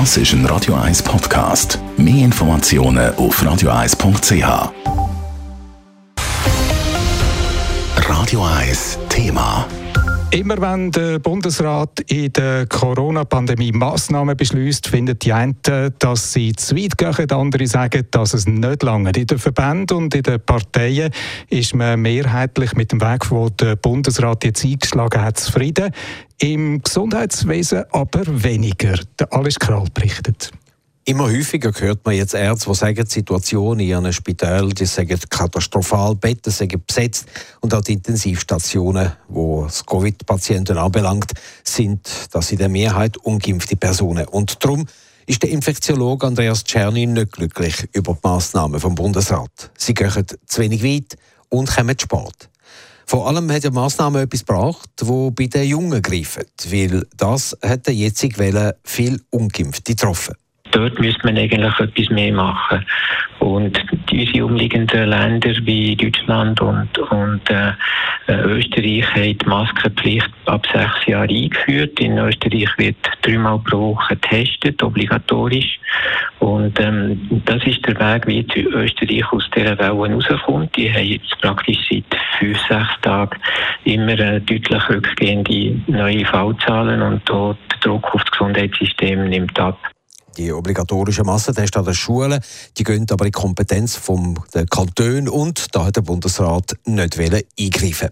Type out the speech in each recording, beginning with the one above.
Das ist ein Radio 1 Podcast. Mehr Informationen auf radio1.ch. Radio 1 Thema. Immer wenn der Bundesrat in der Corona-Pandemie Massnahmen beschließt, finden die einen, dass sie zu weit gehen, andere sagen, dass es nicht lange. In den Verbänden und in den Parteien ist man mehrheitlich mit dem Weg, den der Bundesrat jetzt eingeschlagen hat, zufrieden. Im Gesundheitswesen aber weniger. Der Alles Kral berichtet. Immer häufiger hört man jetzt Ärzte, die sagen, die Situation in ihren Spitälern die sagen katastrophal, Betten sind besetzt und auch die Intensivstationen, wo es Covid-Patienten anbelangt, sind das in der Mehrheit ungeimpfte Personen. Und darum ist der Infektiologe Andreas Czerny nicht glücklich über die Massnahmen vom Bundesrat. Sie gehen zu wenig weit und kommen zu spät. Vor allem hat die Massnahmen etwas gebracht, wo bei den Jungen greifen, weil das hat der jetzige Welle viel Ungeimpfte getroffen dort müsste man eigentlich etwas mehr machen. Und unsere umliegenden Länder wie Deutschland und, und äh, äh, Österreich haben die Maskenpflicht ab sechs Jahren eingeführt. In Österreich wird dreimal pro Woche getestet, obligatorisch. Und ähm, das ist der Weg, wie Österreich aus dieser Welle rauskommt. Die haben jetzt praktisch seit fünf, sechs Tagen immer äh, deutlich rückgehende neue Fallzahlen und dort der Druck auf das Gesundheitssystem nimmt ab. Die obligatorischen Massentests an den Schulen, die gehen aber in die Kompetenz vom Kanton und da hat der Bundesrat nicht eingreifen.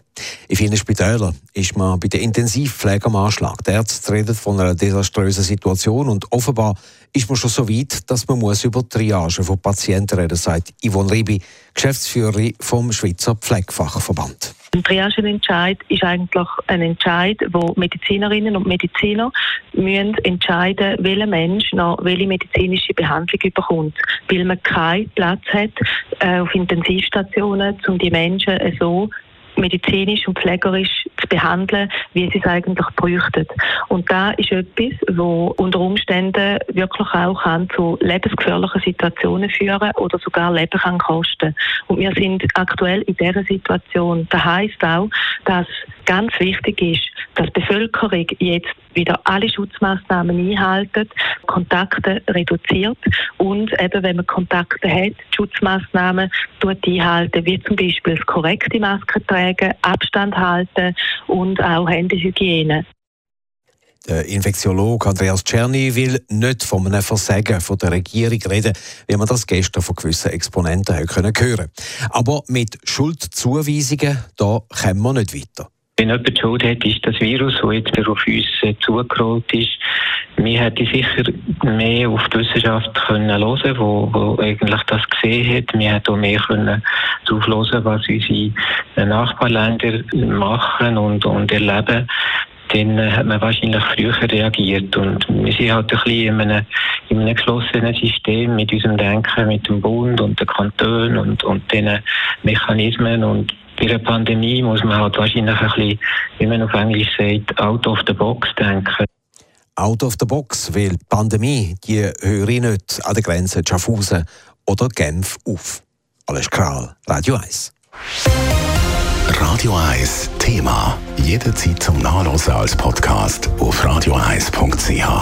In vielen Spitälern ist man bei der Intensivpflege am Anschlag. Die Ärzte reden von einer desaströsen Situation und offenbar ist man schon so weit, dass man muss über Triage von Patienten reden, sagt Yvonne Ribi, Geschäftsführerin vom Schweizer Pflegefachverband. Ein Triagenentscheid ist eigentlich ein Entscheid, wo Medizinerinnen und Mediziner müssen entscheiden, welcher Mensch noch welche medizinische Behandlung bekommt, weil man keinen Platz hat äh, auf Intensivstationen, um die Menschen so medizinisch und pflegerisch zu behandeln, wie sie es eigentlich bräuchten. Und da ist etwas, wo unter Umständen wirklich auch kann zu lebensgefährlichen Situationen führen oder sogar Leben kann kosten. Und wir sind aktuell in dieser Situation. Das heißt auch, dass ganz wichtig ist, dass die Bevölkerung jetzt wieder alle Schutzmaßnahmen einhalten, Kontakte reduziert und eben, wenn man Kontakte hat, Schutzmaßnahmen tut einhalten, wie zum Beispiel das korrekte Maske tragen, Abstand halten und auch Händehygiene. Der Infektiologe Andreas Czerny will nicht von einem Versagen von der Regierung reden, wie man das gestern von gewissen Exponenten hören können. Aber mit Schuldzuweisungen, da kommen wir nicht weiter. Wenn jemand die Schuld hat, ist das Virus, das jetzt auf uns äh, zugerollt ist. Wir hätten sicher mehr auf die Wissenschaft können hören wo, wo eigentlich das gesehen hat. Wir hätten auch mehr können darauf hören, was unsere äh, Nachbarländer machen und, und erleben dann äh, hat man wahrscheinlich früher reagiert. Und wir sind halt ein bisschen in einem, in einem geschlossenen System mit unserem Denken, mit dem Bund und den Kantonen und, und den Mechanismen. Und bei einer Pandemie muss man halt wahrscheinlich ein bisschen, wie man auf Englisch sagt, out of the box denken. Out of the box, weil die Pandemie, die höre ich nicht an der Grenze Schaffhausen oder Genf auf. Alles klar, Radio 1. Radio 1 Thema. Jederzeit zum Nachlesen als Podcast auf radio1.ch.